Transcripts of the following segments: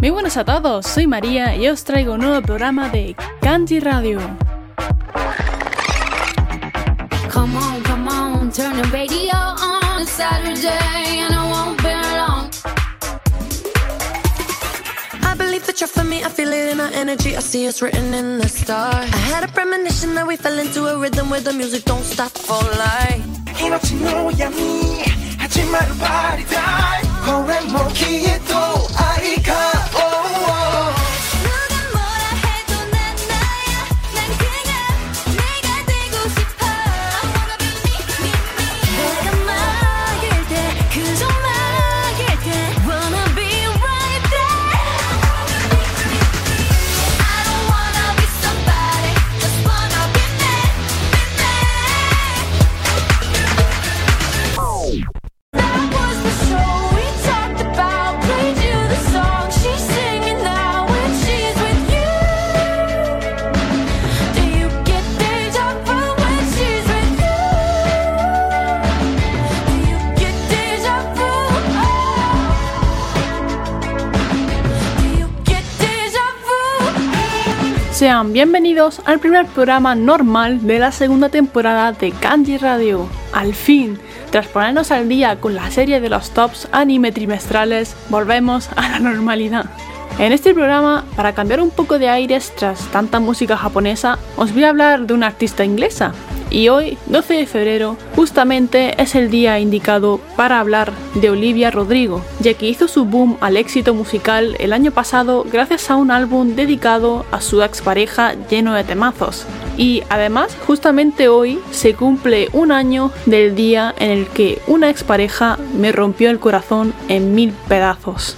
Muy buenos a todos, soy María y os traigo un nuevo programa de Candy Radio. Come on, come on, turn the radio on It's Saturday and I won't be long. I believe that you're for me, I feel it in our energy, I see it's written in the stars. I had a premonition that we fell into a rhythm where the music don't stop for life. 이 너지 너와 니 하지만 말이 다 Bienvenidos al primer programa normal de la segunda temporada de Kanji Radio. Al fin, tras ponernos al día con la serie de los tops anime trimestrales, volvemos a la normalidad. En este programa, para cambiar un poco de aires tras tanta música japonesa, os voy a hablar de una artista inglesa. Y hoy, 12 de febrero, justamente es el día indicado para hablar de Olivia Rodrigo, ya que hizo su boom al éxito musical el año pasado gracias a un álbum dedicado a su expareja lleno de temazos. Y además, justamente hoy se cumple un año del día en el que una expareja me rompió el corazón en mil pedazos.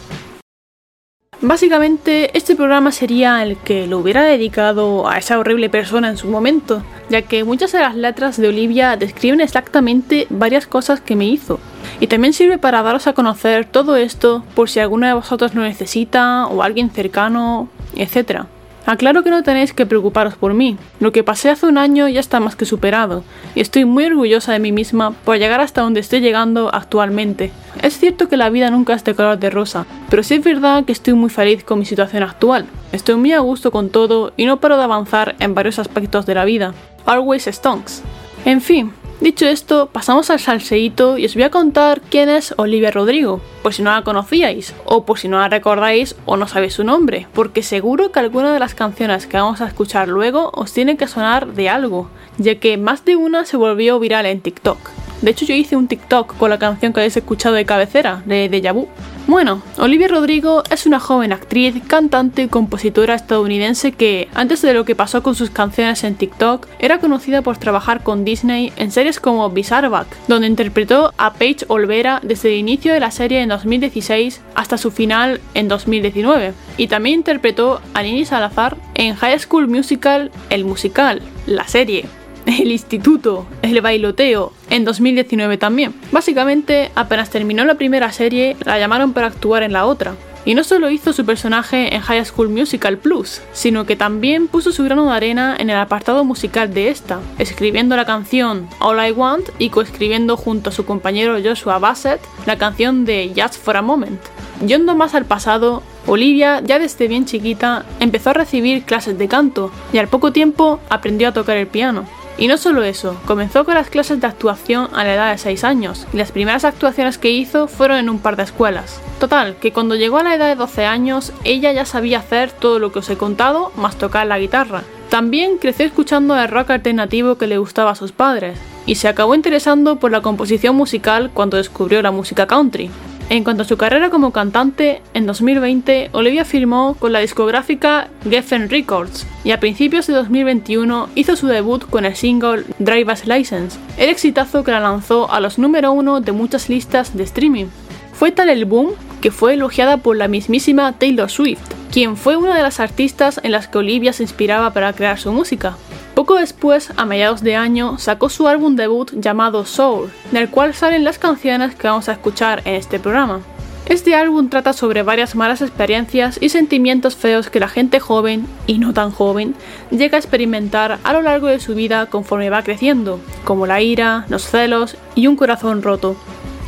Básicamente, este programa sería el que lo hubiera dedicado a esa horrible persona en su momento, ya que muchas de las letras de Olivia describen exactamente varias cosas que me hizo. Y también sirve para daros a conocer todo esto por si alguno de vosotros lo necesita o alguien cercano, etc. Aclaro que no tenéis que preocuparos por mí. Lo que pasé hace un año ya está más que superado, y estoy muy orgullosa de mí misma por llegar hasta donde estoy llegando actualmente. Es cierto que la vida nunca es de color de rosa, pero sí es verdad que estoy muy feliz con mi situación actual. Estoy muy a gusto con todo y no paro de avanzar en varios aspectos de la vida. Always stonks. En fin, Dicho esto, pasamos al salseíto y os voy a contar quién es Olivia Rodrigo, por si no la conocíais, o por si no la recordáis o no sabéis su nombre, porque seguro que alguna de las canciones que vamos a escuchar luego os tiene que sonar de algo, ya que más de una se volvió viral en TikTok. De hecho, yo hice un TikTok con la canción que habéis escuchado de cabecera, de Deja Vu. Bueno, Olivia Rodrigo es una joven actriz, cantante y compositora estadounidense que, antes de lo que pasó con sus canciones en TikTok, era conocida por trabajar con Disney en series como Bizarre donde interpretó a Paige Olvera desde el inicio de la serie en 2016 hasta su final en 2019. Y también interpretó a Nini Salazar en High School Musical, el musical, la serie, el instituto, el bailoteo, en 2019 también. Básicamente, apenas terminó la primera serie, la llamaron para actuar en la otra. Y no solo hizo su personaje en High School Musical Plus, sino que también puso su grano de arena en el apartado musical de esta, escribiendo la canción All I Want y coescribiendo junto a su compañero Joshua Bassett la canción de Just for a Moment. Yendo más al pasado, Olivia, ya desde bien chiquita, empezó a recibir clases de canto y al poco tiempo aprendió a tocar el piano. Y no solo eso, comenzó con las clases de actuación a la edad de 6 años, y las primeras actuaciones que hizo fueron en un par de escuelas. Total, que cuando llegó a la edad de 12 años, ella ya sabía hacer todo lo que os he contado, más tocar la guitarra. También creció escuchando el rock alternativo que le gustaba a sus padres, y se acabó interesando por la composición musical cuando descubrió la música country. En cuanto a su carrera como cantante, en 2020 Olivia firmó con la discográfica Geffen Records y a principios de 2021 hizo su debut con el single Driver's License, el exitazo que la lanzó a los número uno de muchas listas de streaming. Fue tal el boom que fue elogiada por la mismísima Taylor Swift, quien fue una de las artistas en las que Olivia se inspiraba para crear su música. Poco después, a mediados de año, sacó su álbum debut llamado Soul, del cual salen las canciones que vamos a escuchar en este programa. Este álbum trata sobre varias malas experiencias y sentimientos feos que la gente joven, y no tan joven, llega a experimentar a lo largo de su vida conforme va creciendo, como la ira, los celos y un corazón roto.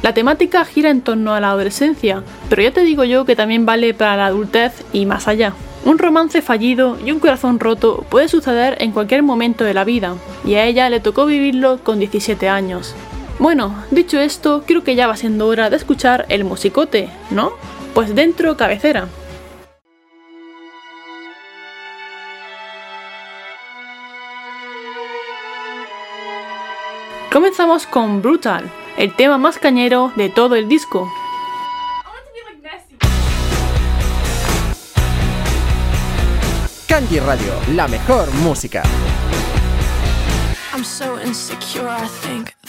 La temática gira en torno a la adolescencia, pero ya te digo yo que también vale para la adultez y más allá. Un romance fallido y un corazón roto puede suceder en cualquier momento de la vida, y a ella le tocó vivirlo con 17 años. Bueno, dicho esto, creo que ya va siendo hora de escuchar el musicote, ¿no? Pues dentro cabecera. Comenzamos con Brutal, el tema más cañero de todo el disco. Kanji Radio, la mejor música. I'm so insecure, I think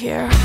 here.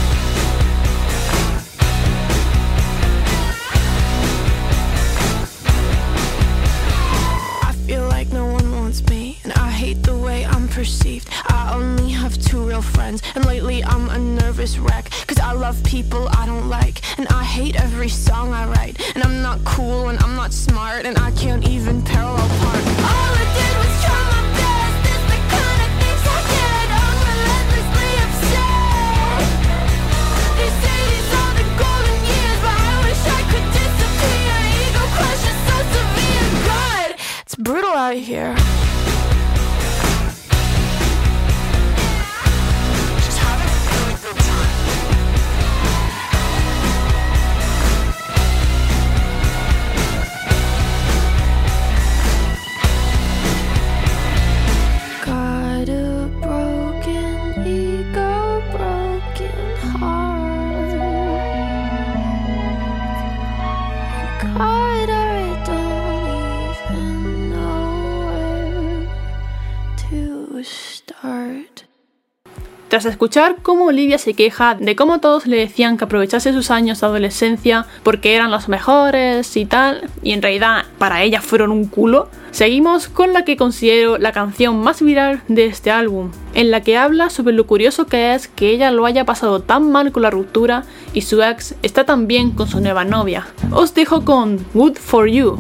Tras escuchar cómo Olivia se queja de cómo todos le decían que aprovechase sus años de adolescencia porque eran los mejores y tal, y en realidad para ella fueron un culo, seguimos con la que considero la canción más viral de este álbum, en la que habla sobre lo curioso que es que ella lo haya pasado tan mal con la ruptura y su ex está tan bien con su nueva novia. Os dejo con Good for You.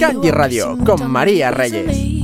Kanji Radio con María Reyes.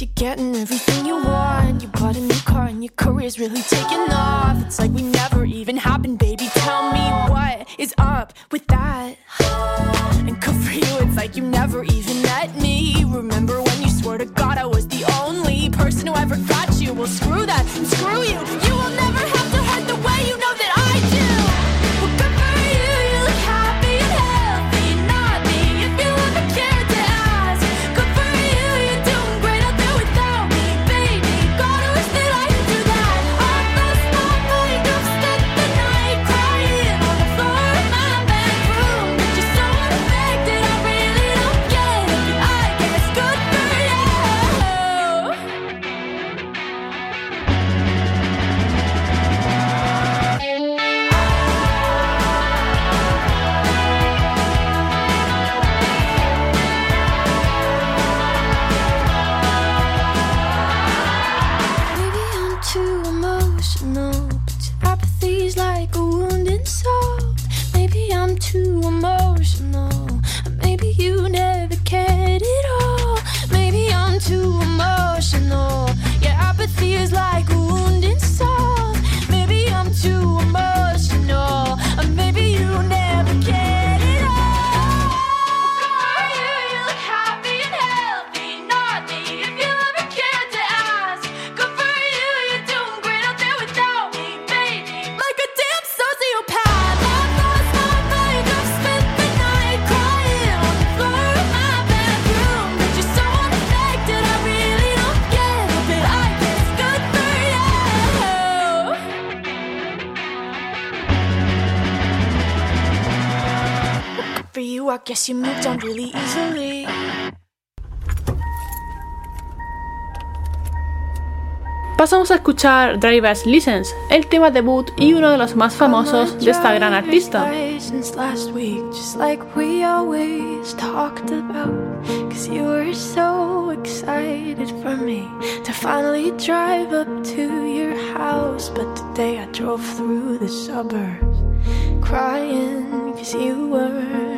You're getting everything you want. You bought a new car and your career's really taking off. It's like we never even happened, baby. Tell me what is up with that? And good for you, it's like you never even met me. Remember you, I guess you moved on really easily. Pasamos a escuchar Driver's License, el tema debut y uno de los más famosos de esta gran artista. Since last week, just like we always talked about. Cause you were so excited for me to finally drive up to your house. But today I drove through the suburbs crying cause you weren't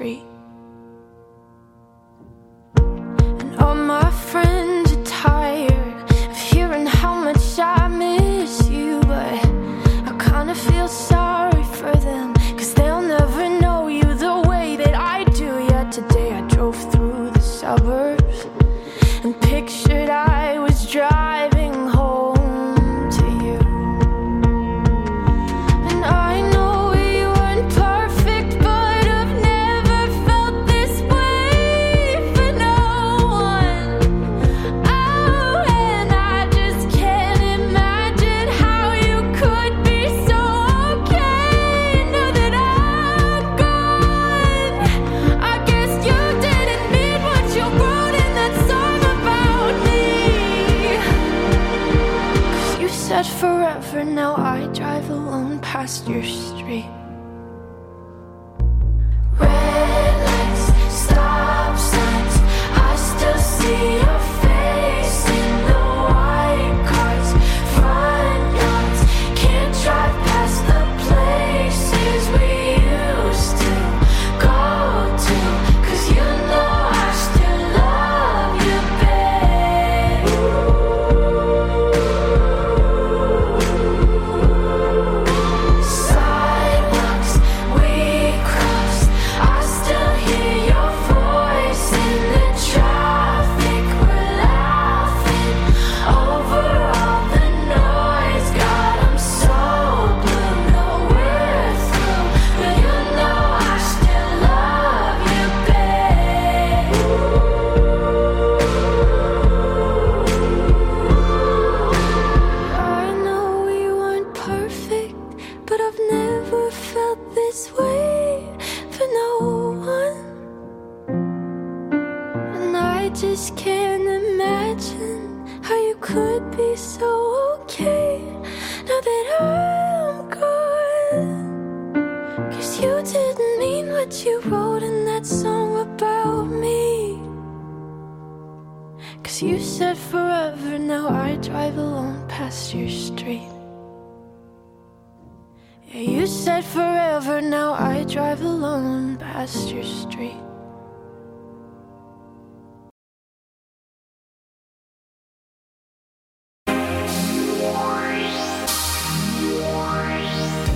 your street.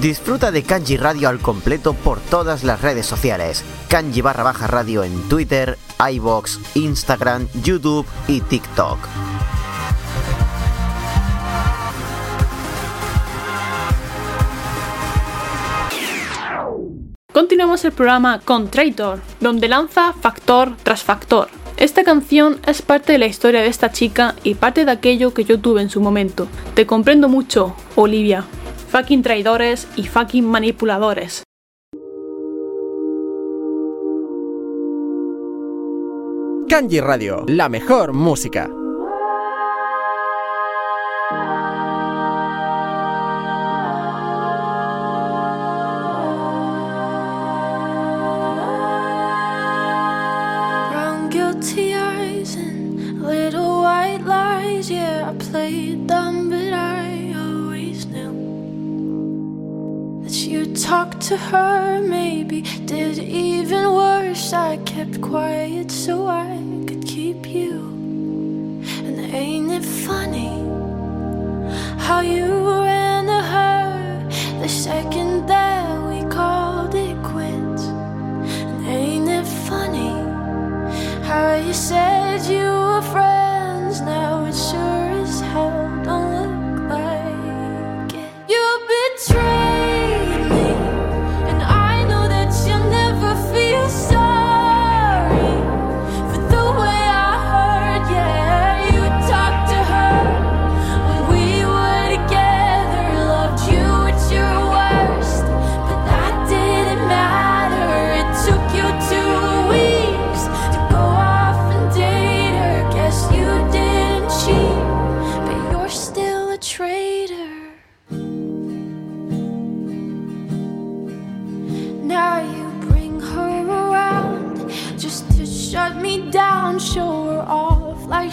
Disfruta de Kanji Radio al completo por todas las redes sociales. Kanji barra baja radio en Twitter, iBox, Instagram, YouTube y TikTok. Continuamos el programa con Traitor, donde lanza factor tras factor. Esta canción es parte de la historia de esta chica y parte de aquello que yo tuve en su momento. Te comprendo mucho, Olivia fucking traidores y fucking manipuladores. Kanji Radio, la mejor música. little white lies. Yeah, I played dumb, but I you talked to her. Maybe did even worse. I kept quiet so I could keep you. And ain't it funny how you ran to her the second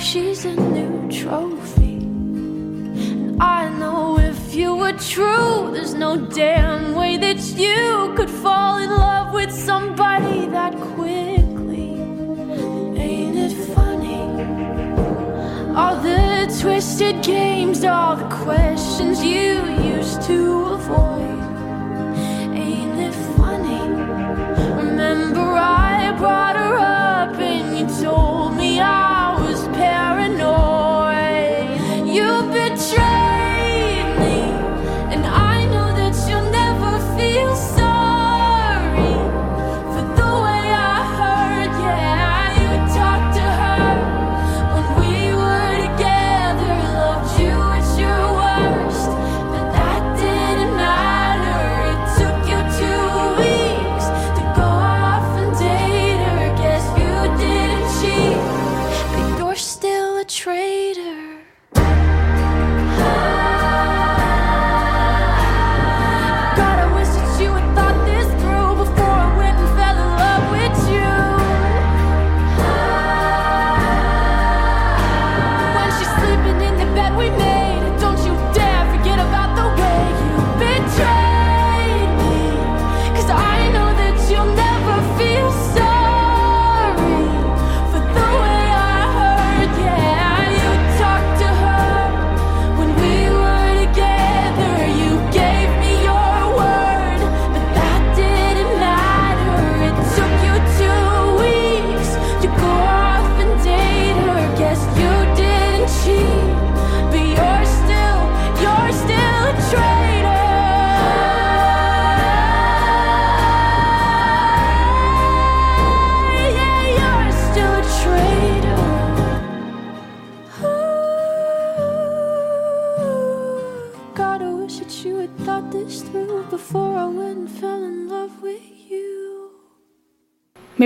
she's a new trophy. And I know if you were true, there's no damn way that you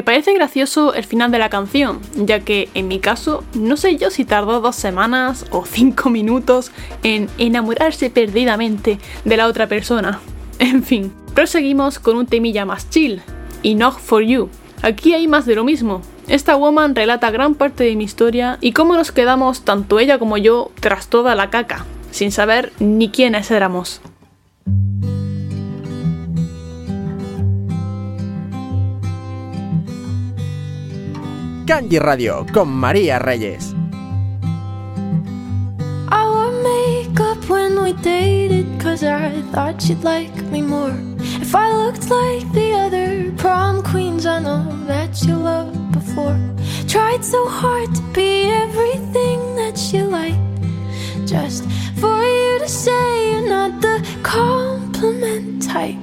Me parece gracioso el final de la canción, ya que en mi caso no sé yo si tardó dos semanas o cinco minutos en enamorarse perdidamente de la otra persona. En fin, proseguimos con un temilla más chill, Enough for You. Aquí hay más de lo mismo. Esta woman relata gran parte de mi historia y cómo nos quedamos tanto ella como yo tras toda la caca, sin saber ni quiénes éramos. Kanji Radio con María Reyes. Makeup when we dated Cause I thought you'd like me more. If I looked like the other prom queens I know that you loved before. Tried so hard to be everything that you like Just for you to say you're not the compliment type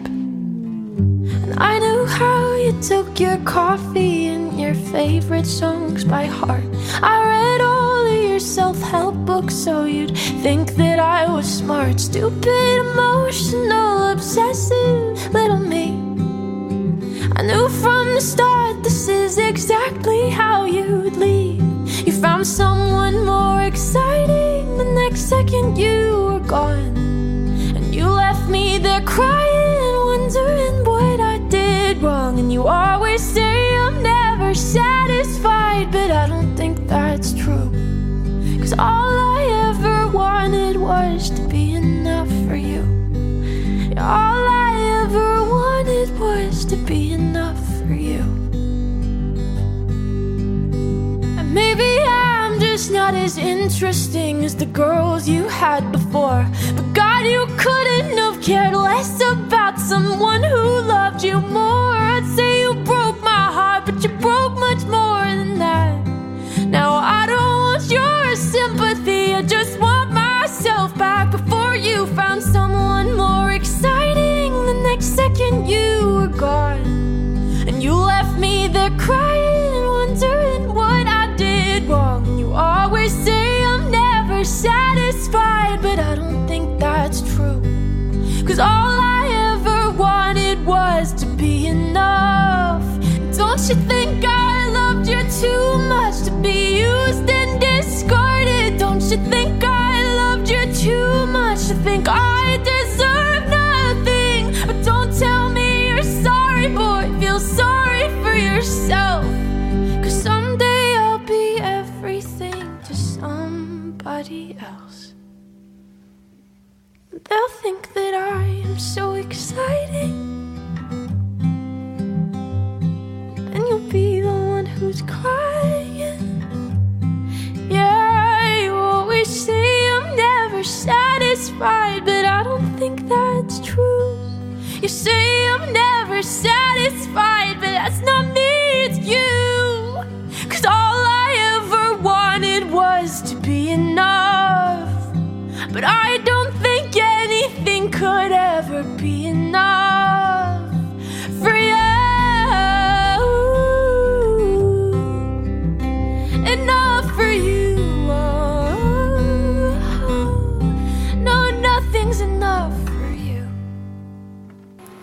I knew how you took your coffee and your favorite songs by heart. I read all of your self help books so you'd think that I was smart. Stupid, emotional, obsessive little me. I knew from the start this is exactly how you'd leave. You found someone more exciting, the next second you were gone. You always say I'm never satisfied, but I don't think that's true. Cause all I ever wanted was to be enough for you. All I ever wanted was to be enough for you. And maybe I'm just not as interesting as the girls you had before. But God, you couldn't have cared less about someone who loved you more. I'd say you broke my heart, but you broke much more than that. Now I don't want your sympathy, I just want myself back before you found someone more exciting. The next second you were gone, and you left me there crying Am so exciting. And you'll be the one who's crying. Yeah, you always say I'm never satisfied, but I don't think that's true. You say I'm never satisfied, but that's not me, it's you. Cause all I ever wanted was to be enough.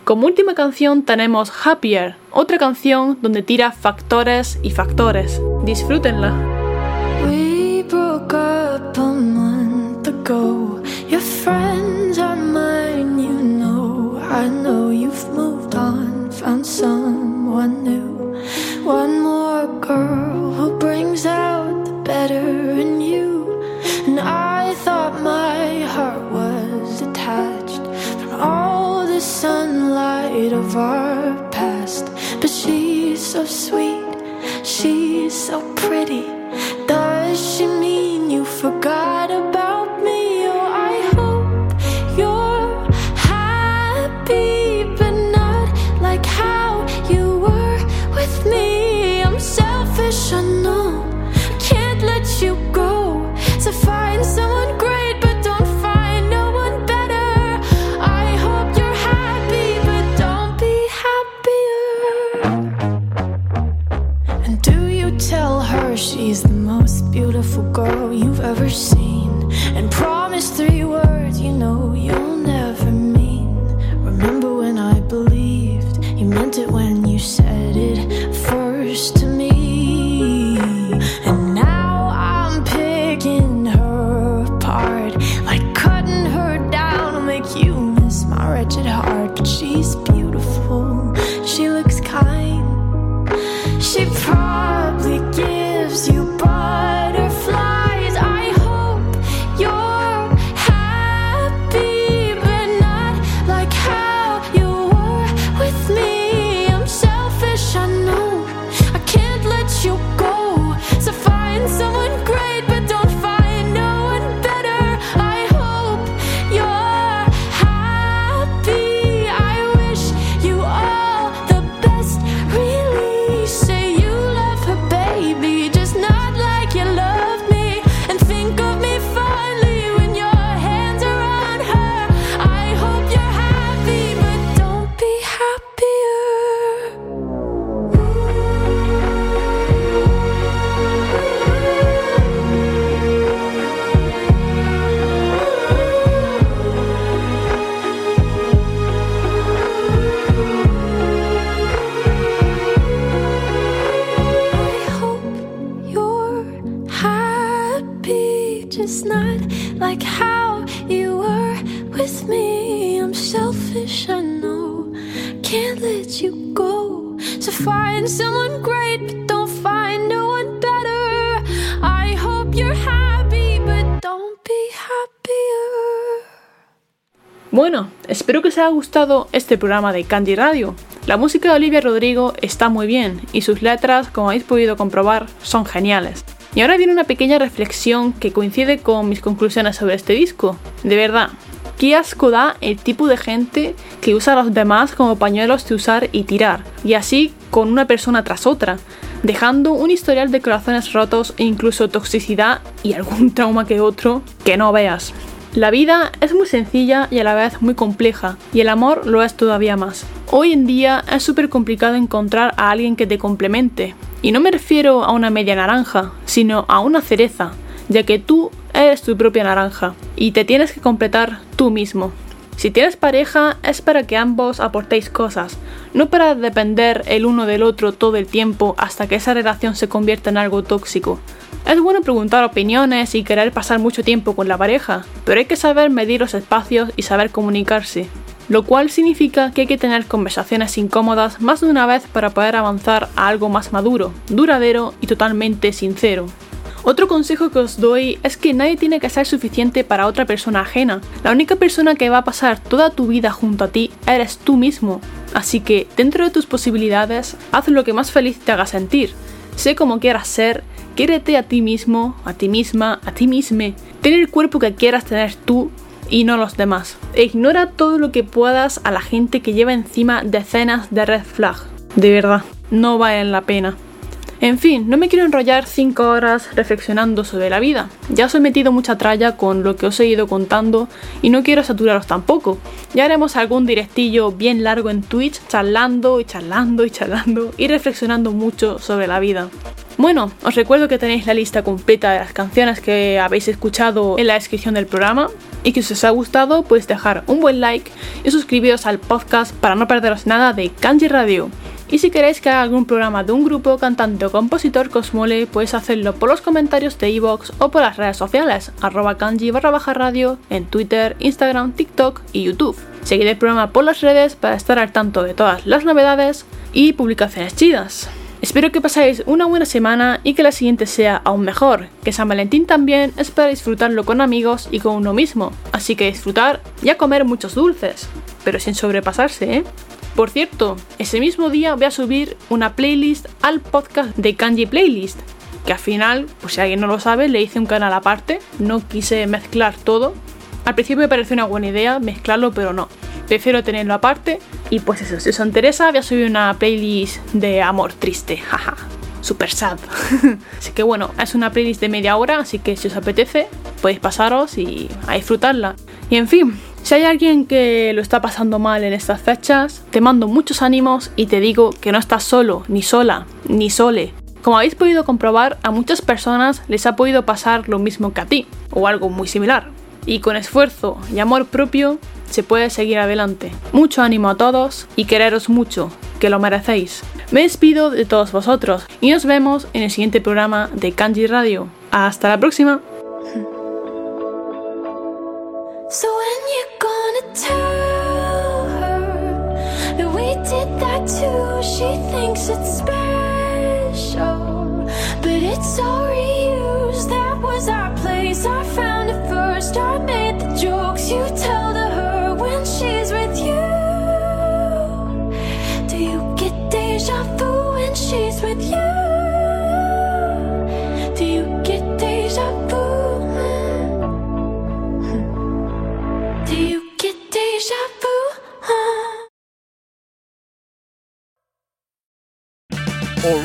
Como última canción tenemos Happier, otra canción donde tira factores y factores. Disfrútenla. Our past. But she's so sweet, she's so pretty. Does she mean you forgot about she promised like how you were with me. I'm selfish, I know. Can't let you go. So find someone great, but don't find no one better. I hope you're happy, but don't be happier. Bueno, espero que os haya gustado este programa de Candy Radio. La música de Olivia Rodrigo está muy bien y sus letras, como habéis podido comprobar, son geniales. Y ahora viene una pequeña reflexión que coincide con mis conclusiones sobre este disco. De verdad, qué asco da el tipo de gente que usa a los demás como pañuelos de usar y tirar, y así con una persona tras otra, dejando un historial de corazones rotos e incluso toxicidad y algún trauma que otro que no veas. La vida es muy sencilla y a la vez muy compleja, y el amor lo es todavía más. Hoy en día es súper complicado encontrar a alguien que te complemente, y no me refiero a una media naranja, sino a una cereza, ya que tú eres tu propia naranja, y te tienes que completar tú mismo. Si tienes pareja es para que ambos aportéis cosas, no para depender el uno del otro todo el tiempo hasta que esa relación se convierta en algo tóxico. Es bueno preguntar opiniones y querer pasar mucho tiempo con la pareja, pero hay que saber medir los espacios y saber comunicarse, lo cual significa que hay que tener conversaciones incómodas más de una vez para poder avanzar a algo más maduro, duradero y totalmente sincero. Otro consejo que os doy es que nadie tiene que ser suficiente para otra persona ajena. La única persona que va a pasar toda tu vida junto a ti eres tú mismo. Así que, dentro de tus posibilidades, haz lo que más feliz te haga sentir. Sé como quieras ser, quiérete a ti mismo, a ti misma, a ti misma. Ten el cuerpo que quieras tener tú y no los demás. E ignora todo lo que puedas a la gente que lleva encima decenas de red flag. De verdad, no valen la pena. En fin, no me quiero enrollar 5 horas reflexionando sobre la vida. Ya os he metido mucha tralla con lo que os he ido contando y no quiero saturaros tampoco. Ya haremos algún directillo bien largo en Twitch, charlando y charlando y charlando y reflexionando mucho sobre la vida. Bueno, os recuerdo que tenéis la lista completa de las canciones que habéis escuchado en la descripción del programa y que si os ha gustado podéis dejar un buen like y suscribiros al podcast para no perderos nada de Kanji Radio. Y si queréis que haga algún programa de un grupo, cantante o compositor que os mole, podéis hacerlo por los comentarios de iVoox o por las redes sociales, arroba kanji barra baja radio, en Twitter, Instagram, TikTok y YouTube. Seguid el programa por las redes para estar al tanto de todas las novedades y publicaciones chidas. Espero que pasáis una buena semana y que la siguiente sea aún mejor, que San Valentín también es para disfrutarlo con amigos y con uno mismo, así que disfrutar y a comer muchos dulces, pero sin sobrepasarse, ¿eh? Por cierto, ese mismo día voy a subir una playlist al podcast de Kanji Playlist, que al final, pues si alguien no lo sabe, le hice un canal aparte, no quise mezclar todo. Al principio me pareció una buena idea mezclarlo, pero no. Prefiero tenerlo aparte y pues eso, si os interesa voy a subir una playlist de amor triste, jaja. Super sad. así que bueno, es una playlist de media hora, así que si os apetece, podéis pasaros y a disfrutarla. Y en fin, si hay alguien que lo está pasando mal en estas fechas, te mando muchos ánimos y te digo que no estás solo, ni sola, ni sole. Como habéis podido comprobar, a muchas personas les ha podido pasar lo mismo que a ti, o algo muy similar. Y con esfuerzo y amor propio se puede seguir adelante. Mucho ánimo a todos y quereros mucho, que lo merecéis. Me despido de todos vosotros y nos vemos en el siguiente programa de Kanji Radio. Hasta la próxima. She thinks it's special, but it's all reused. That was our place. I found it first. I made